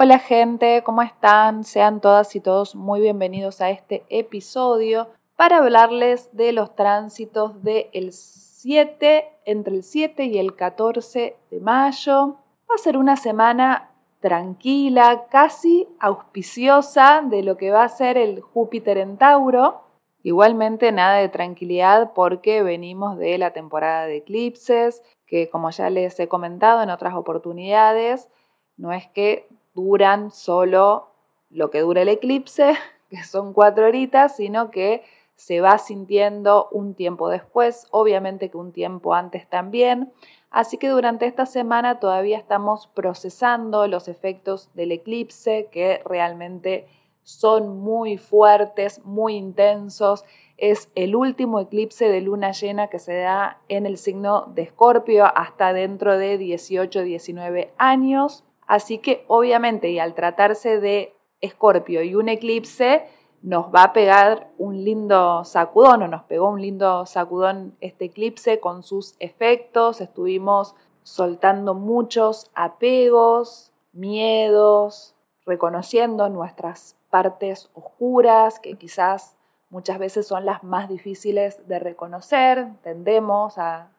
Hola gente, ¿cómo están? Sean todas y todos muy bienvenidos a este episodio para hablarles de los tránsitos del 7, entre el 7 y el 14 de mayo. Va a ser una semana tranquila, casi auspiciosa de lo que va a ser el Júpiter en Tauro. Igualmente nada de tranquilidad porque venimos de la temporada de eclipses, que como ya les he comentado en otras oportunidades, no es que duran solo lo que dura el eclipse, que son cuatro horitas, sino que se va sintiendo un tiempo después, obviamente que un tiempo antes también. Así que durante esta semana todavía estamos procesando los efectos del eclipse que realmente son muy fuertes, muy intensos. Es el último eclipse de luna llena que se da en el signo de Escorpio hasta dentro de 18-19 años. Así que obviamente y al tratarse de Escorpio y un eclipse, nos va a pegar un lindo sacudón o nos pegó un lindo sacudón este eclipse con sus efectos. Estuvimos soltando muchos apegos, miedos, reconociendo nuestras partes oscuras que quizás muchas veces son las más difíciles de reconocer. Tendemos a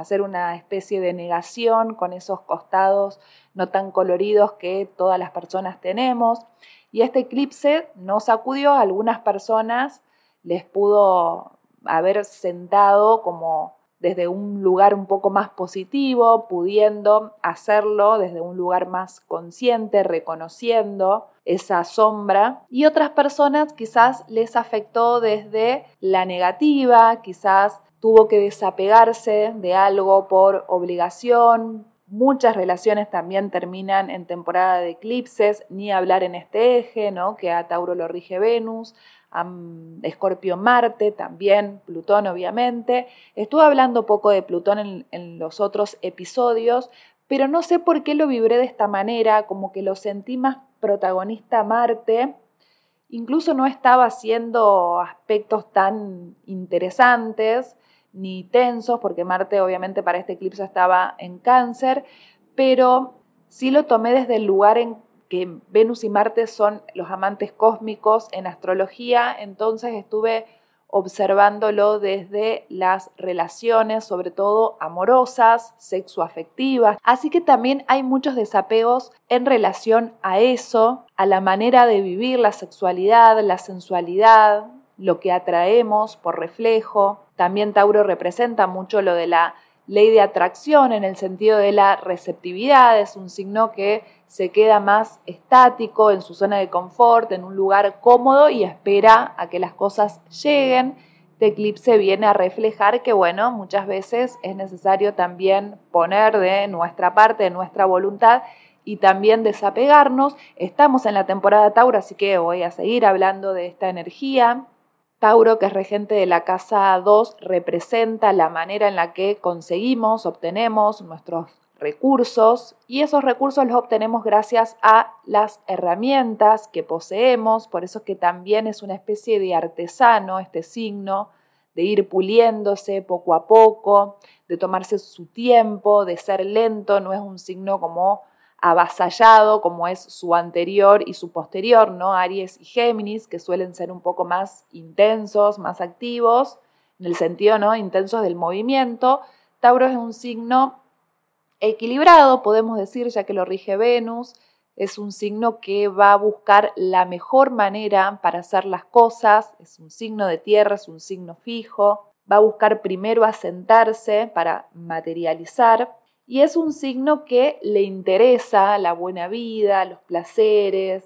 hacer una especie de negación con esos costados no tan coloridos que todas las personas tenemos. Y este eclipse nos sacudió a algunas personas, les pudo haber sentado como desde un lugar un poco más positivo, pudiendo hacerlo desde un lugar más consciente, reconociendo esa sombra. Y otras personas quizás les afectó desde la negativa, quizás tuvo que desapegarse de algo por obligación. Muchas relaciones también terminan en temporada de eclipses, ni hablar en este eje, ¿no? que a Tauro lo rige Venus, a Escorpio Marte, también Plutón obviamente. Estuve hablando poco de Plutón en, en los otros episodios, pero no sé por qué lo vibré de esta manera, como que lo sentí más protagonista Marte incluso no estaba haciendo aspectos tan interesantes ni tensos, porque Marte obviamente para este eclipse estaba en cáncer, pero sí lo tomé desde el lugar en que Venus y Marte son los amantes cósmicos en astrología, entonces estuve observándolo desde las relaciones, sobre todo amorosas, sexoafectivas. Así que también hay muchos desapegos en relación a eso, a la manera de vivir la sexualidad, la sensualidad, lo que atraemos por reflejo. También Tauro representa mucho lo de la ley de atracción en el sentido de la receptividad, es un signo que se queda más estático en su zona de confort, en un lugar cómodo y espera a que las cosas lleguen. Este eclipse viene a reflejar que, bueno, muchas veces es necesario también poner de nuestra parte, de nuestra voluntad y también desapegarnos. Estamos en la temporada Tauro, así que voy a seguir hablando de esta energía. Tauro, que es regente de la casa 2, representa la manera en la que conseguimos, obtenemos nuestros recursos y esos recursos los obtenemos gracias a las herramientas que poseemos, por eso es que también es una especie de artesano este signo, de ir puliéndose poco a poco, de tomarse su tiempo, de ser lento, no es un signo como avasallado como es su anterior y su posterior, ¿no? Aries y Géminis, que suelen ser un poco más intensos, más activos, en el sentido, ¿no? Intensos del movimiento. Tauro es un signo equilibrado, podemos decir, ya que lo rige Venus. Es un signo que va a buscar la mejor manera para hacer las cosas. Es un signo de tierra, es un signo fijo. Va a buscar primero asentarse para materializar y es un signo que le interesa la buena vida, los placeres,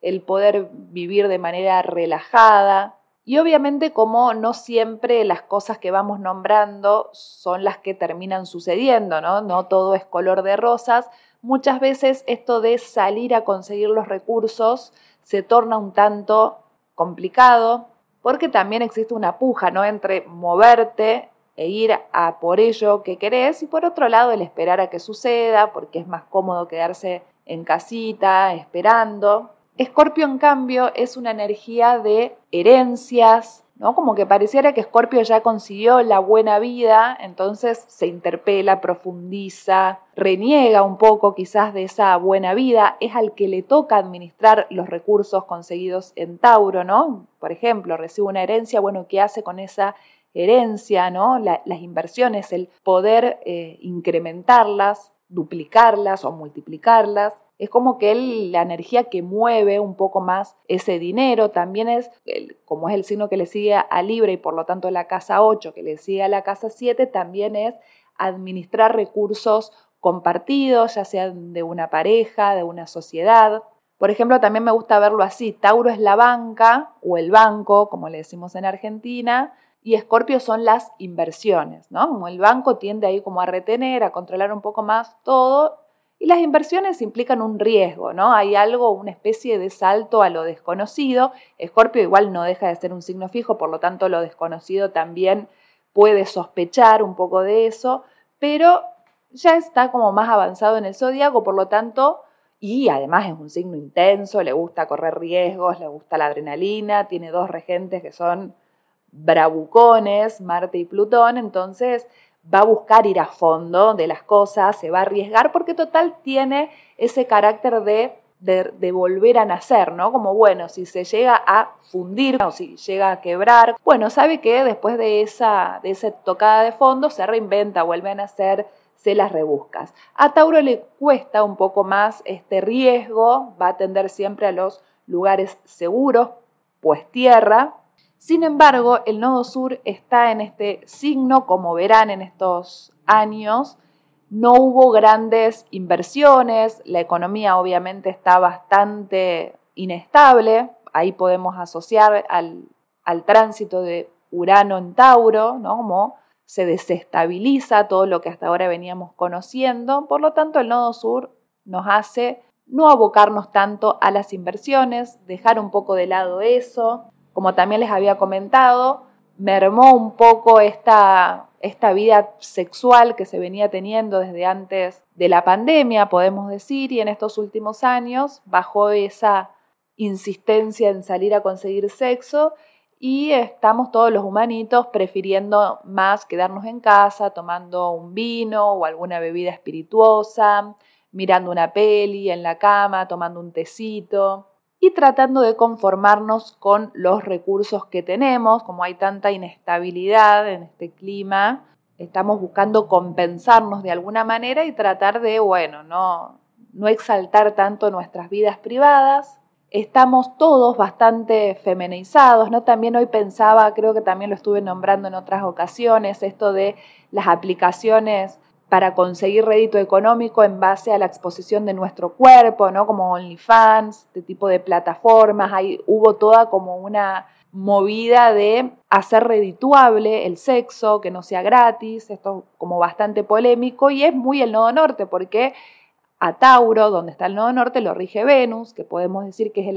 el poder vivir de manera relajada. Y obviamente como no siempre las cosas que vamos nombrando son las que terminan sucediendo, ¿no? No todo es color de rosas. Muchas veces esto de salir a conseguir los recursos se torna un tanto complicado porque también existe una puja, ¿no? Entre moverte e ir a por ello que querés y por otro lado el esperar a que suceda porque es más cómodo quedarse en casita esperando. Escorpio en cambio es una energía de herencias, ¿no? Como que pareciera que Escorpio ya consiguió la buena vida, entonces se interpela, profundiza, reniega un poco quizás de esa buena vida, es al que le toca administrar los recursos conseguidos en Tauro, ¿no? Por ejemplo, recibe una herencia, bueno, ¿qué hace con esa herencia, ¿no? las inversiones, el poder eh, incrementarlas, duplicarlas o multiplicarlas. Es como que la energía que mueve un poco más ese dinero también es, como es el signo que le sigue a Libra y por lo tanto la casa 8 que le sigue a la casa 7, también es administrar recursos compartidos, ya sean de una pareja, de una sociedad. Por ejemplo, también me gusta verlo así, Tauro es la banca o el banco, como le decimos en Argentina, y Escorpio son las inversiones, ¿no? Como el banco tiende ahí como a retener, a controlar un poco más todo, y las inversiones implican un riesgo, ¿no? Hay algo, una especie de salto a lo desconocido. Escorpio igual no deja de ser un signo fijo, por lo tanto lo desconocido también puede sospechar un poco de eso, pero ya está como más avanzado en el zodíaco, por lo tanto, y además es un signo intenso, le gusta correr riesgos, le gusta la adrenalina, tiene dos regentes que son bravucones, Marte y Plutón, entonces va a buscar ir a fondo de las cosas, se va a arriesgar porque total tiene ese carácter de, de, volver a nacer, ¿no? Como bueno, si se llega a fundir o si llega a quebrar, bueno, sabe que después de esa, de esa tocada de fondo se reinventa, vuelve a nacer, se las rebuscas. A Tauro le cuesta un poco más este riesgo, va a tender siempre a los lugares seguros, pues tierra, sin embargo, el nodo sur está en este signo, como verán en estos años. No hubo grandes inversiones, la economía obviamente está bastante inestable, ahí podemos asociar al, tránsito de Urano en Tauro, ¿no? Como se desestabiliza todo lo que hasta ahora veníamos conociendo, por lo tanto el nodo sur nos hace no abocarnos tanto a las inversiones, dejar un poco de lado eso, como también les había comentado, mermó un poco esta, esta vida sexual que se venía teniendo desde antes de la pandemia, podemos decir, y en estos últimos años bajó esa insistencia en salir a conseguir sexo y estamos todos los humanitos prefiriendo más quedarnos en casa tomando un vino o alguna bebida espirituosa, mirando una peli en la cama, tomando un tecito y tratando de conformarnos con los recursos que tenemos, como hay tanta inestabilidad en este clima, estamos buscando compensarnos de alguna manera y tratar de, bueno, no, no exaltar tanto nuestras vidas privadas. Estamos todos bastante feminizados, ¿no? También hoy pensaba, creo que también lo estuve nombrando en otras ocasiones, esto de las aplicaciones para conseguir rédito económico en base a la exposición de nuestro cuerpo, ¿no? Como OnlyFans, este tipo de plataformas, ahí hubo toda como una movida de hacer redituable el sexo, que no sea gratis, esto como bastante polémico y es muy el nodo norte porque a Tauro, donde está el nodo norte, lo rige Venus, que podemos decir que es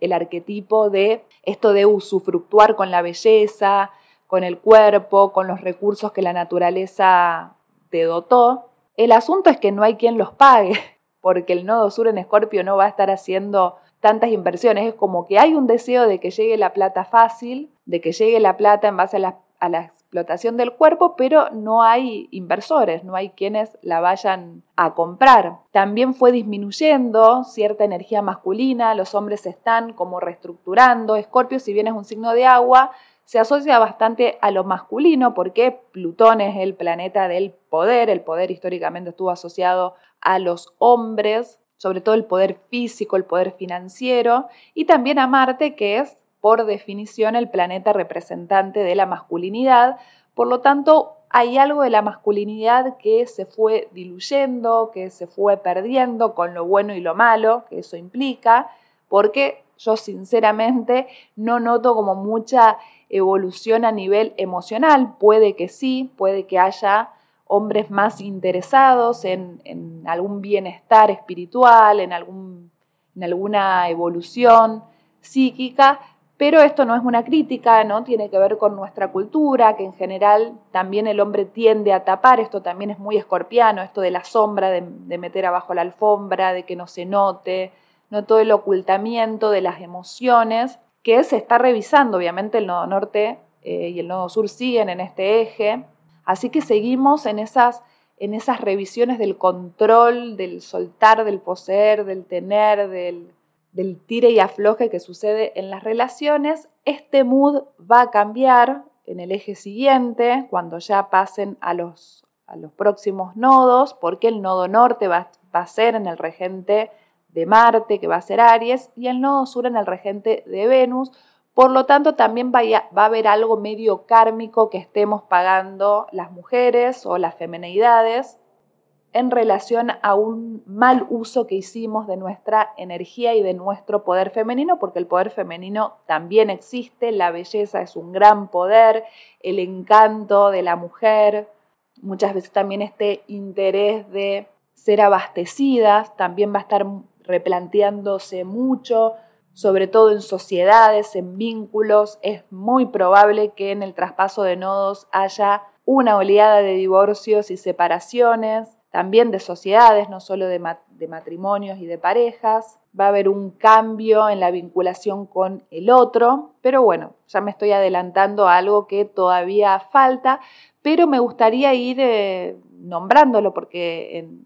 el arquetipo de esto de usufructuar con la belleza, con el cuerpo, con los recursos que la naturaleza dotó. El asunto es que no hay quien los pague, porque el nodo sur en Escorpio no va a estar haciendo tantas inversiones. Es como que hay un deseo de que llegue la plata fácil, de que llegue la plata en base a la, a la explotación del cuerpo, pero no hay inversores, no hay quienes la vayan a comprar. También fue disminuyendo cierta energía masculina, los hombres están como reestructurando. Escorpio, si bien es un signo de agua, se asocia bastante a lo masculino porque Plutón es el planeta del poder, el poder históricamente estuvo asociado a los hombres, sobre todo el poder físico, el poder financiero, y también a Marte, que es por definición el planeta representante de la masculinidad, por lo tanto hay algo de la masculinidad que se fue diluyendo, que se fue perdiendo con lo bueno y lo malo que eso implica, porque yo sinceramente no noto como mucha evolución a nivel emocional. Puede que sí, puede que haya hombres más interesados en, algún bienestar espiritual, en, algún, en alguna evolución psíquica, pero esto no es una crítica, ¿no? Tiene que ver con nuestra cultura, que en general también el hombre tiende a tapar, esto también es muy escorpiano, esto de la sombra, de, de meter abajo la alfombra, de que no se note, no todo el ocultamiento de las emociones que se está revisando, obviamente el nodo norte eh, y el nodo sur siguen en este eje, así que seguimos en esas, en esas revisiones del control, del soltar, del poseer, del tener, del, del tire y afloje que sucede en las relaciones. Este mood va a cambiar en el eje siguiente, cuando ya pasen a los, a los próximos nodos, porque el nodo norte va, va a ser en el regente de Marte, que va a ser Aries, y el nodo sur en el regente de Venus. Por lo tanto, también va a haber algo medio kármico que estemos pagando las mujeres o las femenidades en relación a un mal uso que hicimos de nuestra energía y de nuestro poder femenino, porque el poder femenino también existe, la belleza es un gran poder, el encanto de la mujer, muchas veces también este interés de ser abastecidas también va a estar replanteándose mucho, sobre todo en sociedades, en vínculos. Es muy probable que en el traspaso de nodos haya una oleada de divorcios y separaciones, también de sociedades, no solo de, matrimonios y de parejas. Va a haber un cambio en la vinculación con el otro, pero bueno, ya me estoy adelantando a algo que todavía falta, pero me gustaría ir eh, nombrándolo porque en,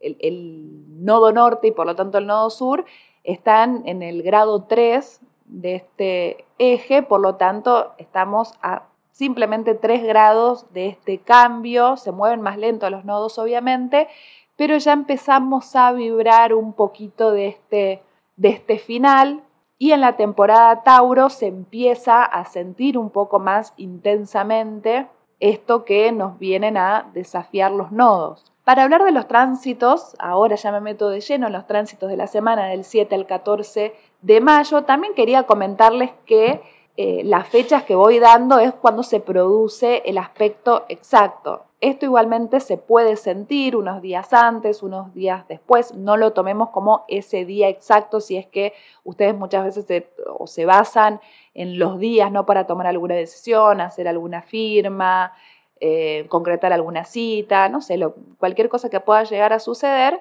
el, nodo norte y por lo tanto el nodo sur están en el grado 3 de este eje, por lo tanto estamos a simplemente 3 grados de este cambio, se mueven más lento los nodos obviamente, pero ya empezamos a vibrar un poquito de este, de este final. Y en la temporada Tauro se empieza a sentir un poco más intensamente esto que nos vienen a desafiar los nodos. Para hablar de los tránsitos, ahora ya me meto de lleno en los tránsitos de la semana del 7 al 14 de mayo, también quería comentarles que eh, las fechas que voy dando es cuando se produce el aspecto exacto. Esto igualmente se puede sentir unos días antes, unos días después. No lo tomemos como ese día exacto si es que ustedes muchas veces se, o se basan en los días ¿no? para tomar alguna decisión, hacer alguna firma, eh, concretar alguna cita, no sé, cualquier cosa que pueda llegar a suceder.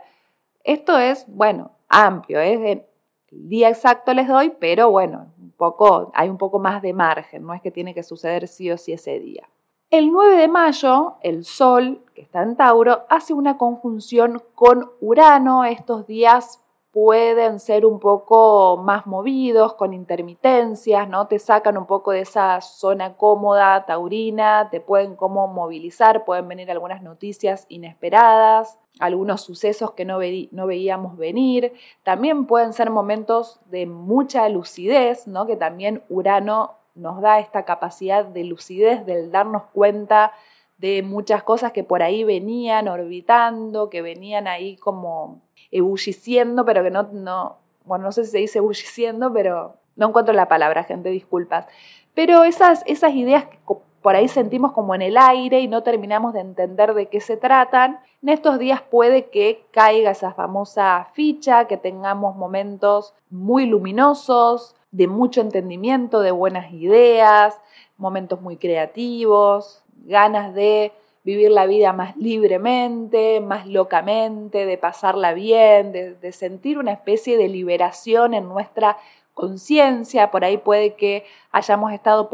Esto es, bueno, amplio, es el día exacto les doy, pero bueno, un poco, hay un poco más de margen, no es que tiene que suceder sí o sí ese día. El 9 de mayo, el Sol, que está en Tauro, hace una conjunción con Urano. Estos días pueden ser un poco más movidos, con intermitencias, ¿no? Te sacan un poco de esa zona cómoda taurina, te pueden como movilizar, pueden venir algunas noticias inesperadas, algunos sucesos que no, no veíamos venir. También pueden ser momentos de mucha lucidez, ¿no? Que también Urano nos da esta capacidad de lucidez, del darnos cuenta de muchas cosas que por ahí venían orbitando, que venían ahí como ebulliciendo, pero que no, no, bueno, no sé si se dice ebulliciendo, pero no encuentro la palabra, gente, disculpas. Pero esas, esas ideas que por ahí sentimos como en el aire y no terminamos de entender de qué se tratan, en estos días puede que caiga esa famosa ficha, que tengamos momentos muy luminosos, de mucho entendimiento, de buenas ideas, momentos muy creativos, ganas de vivir la vida más libremente, más locamente, de pasarla bien, de, sentir una especie de liberación en nuestra conciencia. Por ahí puede que hayamos estado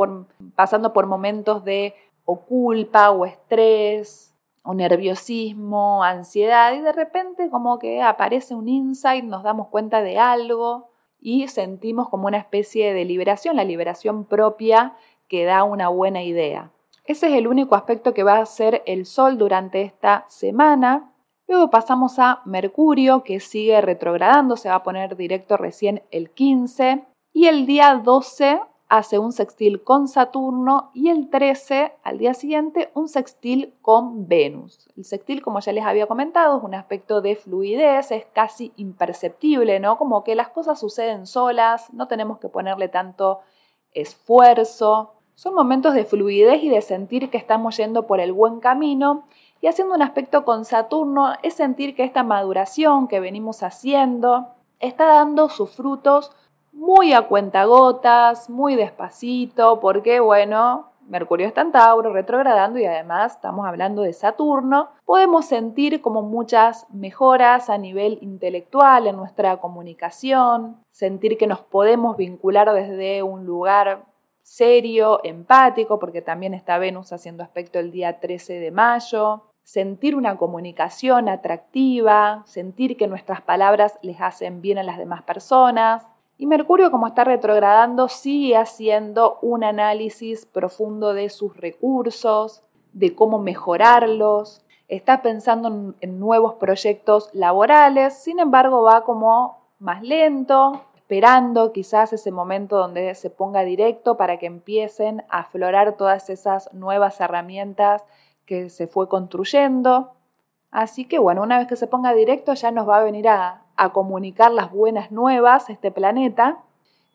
pasando por momentos de culpa o estrés o nerviosismo, ansiedad y de repente como que aparece un insight, nos damos cuenta de algo y sentimos como una especie de liberación, la liberación propia que da una buena idea. Ese es el único aspecto que va a ser el Sol durante esta semana. Luego pasamos a Mercurio, que sigue retrogradando, se va a poner directo recién el 15. Y el día 12 hace un sextil con Saturno y el 13, al día siguiente, un sextil con Venus. El sextil, como ya les había comentado, es un aspecto de fluidez, es casi imperceptible, ¿no? Como que las cosas suceden solas, no tenemos que ponerle tanto esfuerzo. Son momentos de fluidez y de sentir que estamos yendo por el buen camino. Y haciendo un aspecto con Saturno es sentir que esta maduración que venimos haciendo está dando sus frutos muy a cuentagotas, muy despacito, porque bueno, Mercurio está en Tauro, retrogradando y además estamos hablando de Saturno, podemos sentir como muchas mejoras a nivel intelectual en nuestra comunicación, sentir que nos podemos vincular desde un lugar serio, empático, porque también está Venus haciendo aspecto el día 13 de mayo, sentir una comunicación atractiva, sentir que nuestras palabras les hacen bien a las demás personas, y Mercurio, como está retrogradando, sigue haciendo un análisis profundo de sus recursos, de cómo mejorarlos, está pensando en, nuevos proyectos laborales, sin embargo va como más lento, esperando quizás ese momento donde se ponga directo para que empiecen a aflorar todas esas nuevas herramientas que se fue construyendo. Así que bueno, una vez que se ponga directo ya nos va a venir a, comunicar las buenas nuevas este planeta.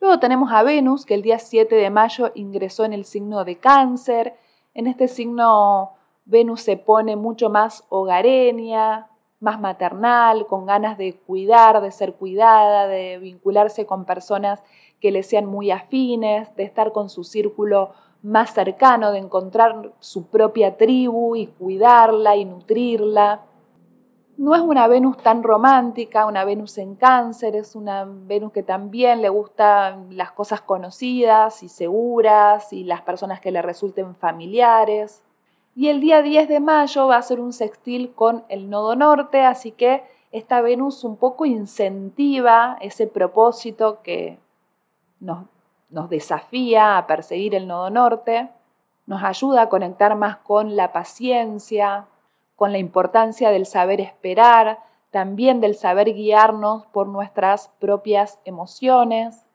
Luego tenemos a Venus, que el día 7 de mayo ingresó en el signo de cáncer. En este signo Venus se pone mucho más hogareña, más maternal, con ganas de cuidar, de ser cuidada, de vincularse con personas que le sean muy afines, de estar con su círculo más cercano, de encontrar su propia tribu y cuidarla y nutrirla. No es una Venus tan romántica, una Venus en cáncer, es una Venus que también le gustan las cosas conocidas y seguras y las personas que le resulten familiares. Y el día 10 de mayo va a ser un sextil con el nodo norte, así que esta Venus un poco incentiva ese propósito que nos, nos desafía a perseguir el nodo norte, nos ayuda a conectar más con la paciencia, con la importancia del saber esperar, también del saber guiarnos por nuestras propias emociones.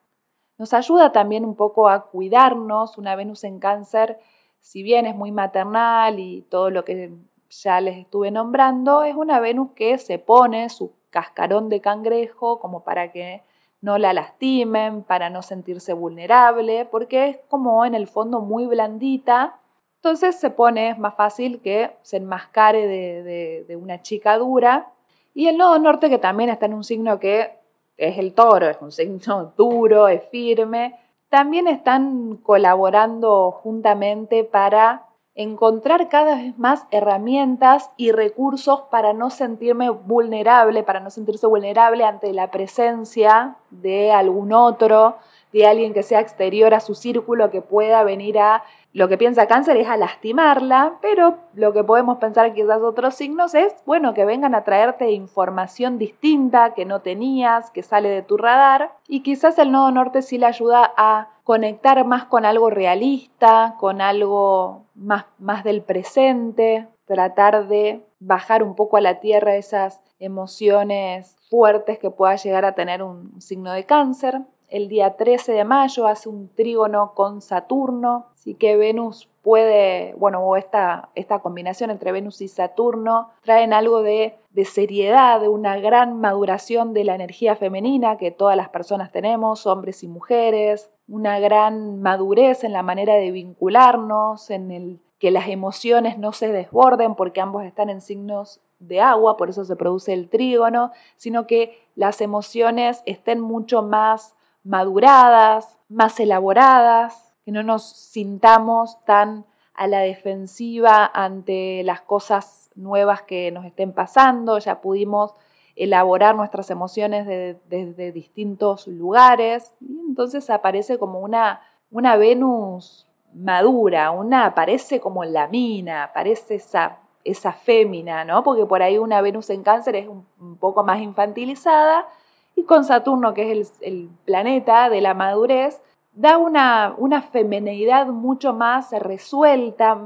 Nos ayuda también un poco a cuidarnos. Una Venus en cáncer, si bien es muy maternal y todo lo que ya les estuve nombrando, es una Venus que se pone su cascarón de cangrejo como para que no la lastimen, para no sentirse vulnerable, porque es como en el fondo muy blandita entonces se pone, es más fácil que se enmascare de, una chica dura. Y el nodo norte, que también está en un signo que es el toro, es un signo duro, es firme, también están colaborando juntamente para encontrar cada vez más herramientas y recursos para no sentirme vulnerable, para no sentirse vulnerable ante la presencia de algún otro, de alguien que sea exterior a su círculo, que pueda venir a lo que piensa cáncer es a lastimarla, pero lo que podemos pensar quizás otros signos es, bueno, que vengan a traerte información distinta que no tenías, que sale de tu radar, y quizás el nodo norte sí le ayuda a conectar más con algo realista, con algo más, más del presente, tratar de bajar un poco a la tierra esas emociones fuertes que pueda llegar a tener un signo de cáncer el día 13 de mayo hace un trígono con Saturno, así que Venus puede, bueno, esta, esta combinación entre Venus y Saturno traen algo de, de seriedad, de una gran maduración de la energía femenina que todas las personas tenemos, hombres y mujeres, una gran madurez en la manera de vincularnos, en el que las emociones no se desborden porque ambos están en signos de agua, por eso se produce el trígono, sino que las emociones estén mucho más maduradas, más elaboradas, que no nos sintamos tan a la defensiva ante las cosas nuevas que nos estén pasando, ya pudimos elaborar nuestras emociones desde distintos lugares entonces aparece como una, una Venus madura, una aparece como la mina, aparece esa, esa fémina, ¿no? Porque por ahí una Venus en cáncer es un poco más infantilizada y con Saturno, que es el, planeta de la madurez, da una, una femenidad mucho más resuelta,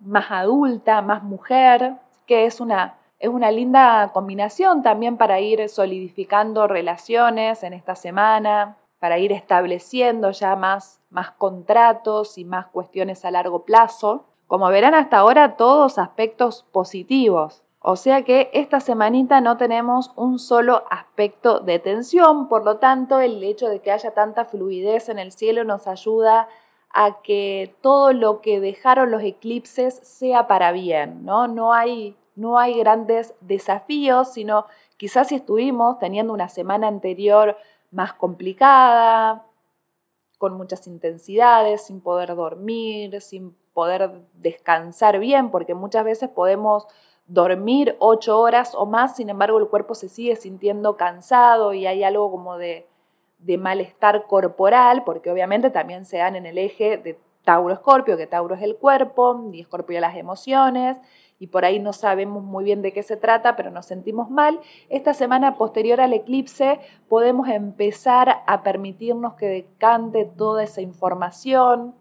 más adulta, más mujer, que es una, es una linda combinación también para ir solidificando relaciones en esta semana, para ir estableciendo ya más, más contratos y más cuestiones a largo plazo. Como verán hasta ahora, todos aspectos positivos. O sea que esta semanita no tenemos un solo aspecto de tensión, por lo tanto el hecho de que haya tanta fluidez en el cielo nos ayuda a que todo lo que dejaron los eclipses sea para bien, ¿no? No hay, no hay grandes desafíos, sino quizás si estuvimos teniendo una semana anterior más complicada, con muchas intensidades, sin poder dormir, sin poder descansar bien, porque muchas veces podemos dormir ocho horas o más, sin embargo el cuerpo se sigue sintiendo cansado y hay algo como de, de malestar corporal, porque obviamente también se dan en el eje de Tauro-Escorpio, que Tauro es el cuerpo y Escorpio las emociones, y por ahí no sabemos muy bien de qué se trata, pero nos sentimos mal. Esta semana posterior al eclipse podemos empezar a permitirnos que decante toda esa información,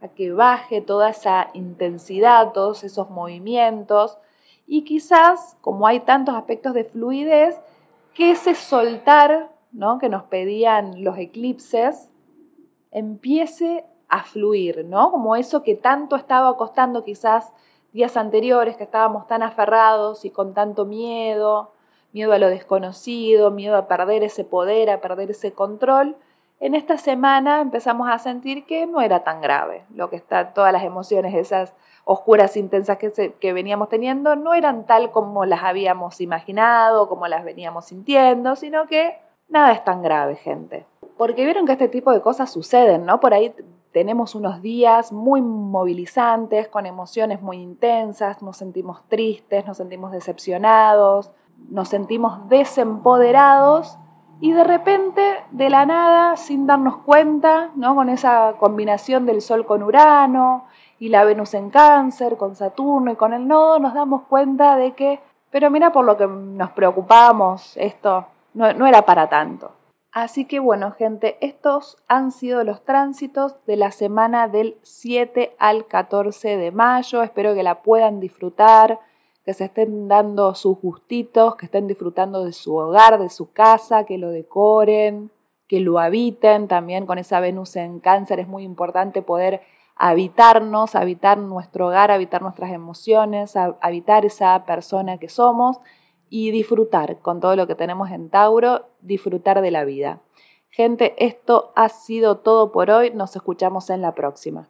a que baje toda esa intensidad, todos esos movimientos, y quizás, como hay tantos aspectos de fluidez, que ese soltar ¿no? que nos pedían los eclipses empiece a fluir, ¿no? Como eso que tanto estaba costando quizás días anteriores, que estábamos tan aferrados y con tanto miedo, miedo a lo desconocido, miedo a perder ese poder, a perder ese control. En esta semana empezamos a sentir que no era tan grave, lo que está, todas las emociones, esas oscuras, intensas que, veníamos teniendo, no eran tal como las habíamos imaginado, como las veníamos sintiendo, sino que nada es tan grave, gente. Porque vieron que este tipo de cosas suceden, ¿no? Por ahí tenemos unos días muy movilizantes, con emociones muy intensas, nos sentimos tristes, nos sentimos decepcionados, nos sentimos desempoderados y de repente, de la nada, sin darnos cuenta, ¿no? con esa combinación del Sol con Urano y la Venus en cáncer, con Saturno y con el nodo, nos damos cuenta de que, pero mira por lo que nos preocupamos, esto no, no era para tanto. Así que bueno, gente, estos han sido los tránsitos de la semana del 7 al 14 de mayo. Espero que la puedan disfrutar, que se estén dando sus gustitos, que estén disfrutando de su hogar, de su casa, que lo decoren, que lo habiten. También con esa Venus en cáncer es muy importante poder habitarnos, habitar nuestro hogar, habitar nuestras emociones, habitar esa persona que somos y disfrutar con todo lo que tenemos en Tauro, disfrutar de la vida. Gente, esto ha sido todo por hoy, nos escuchamos en la próxima.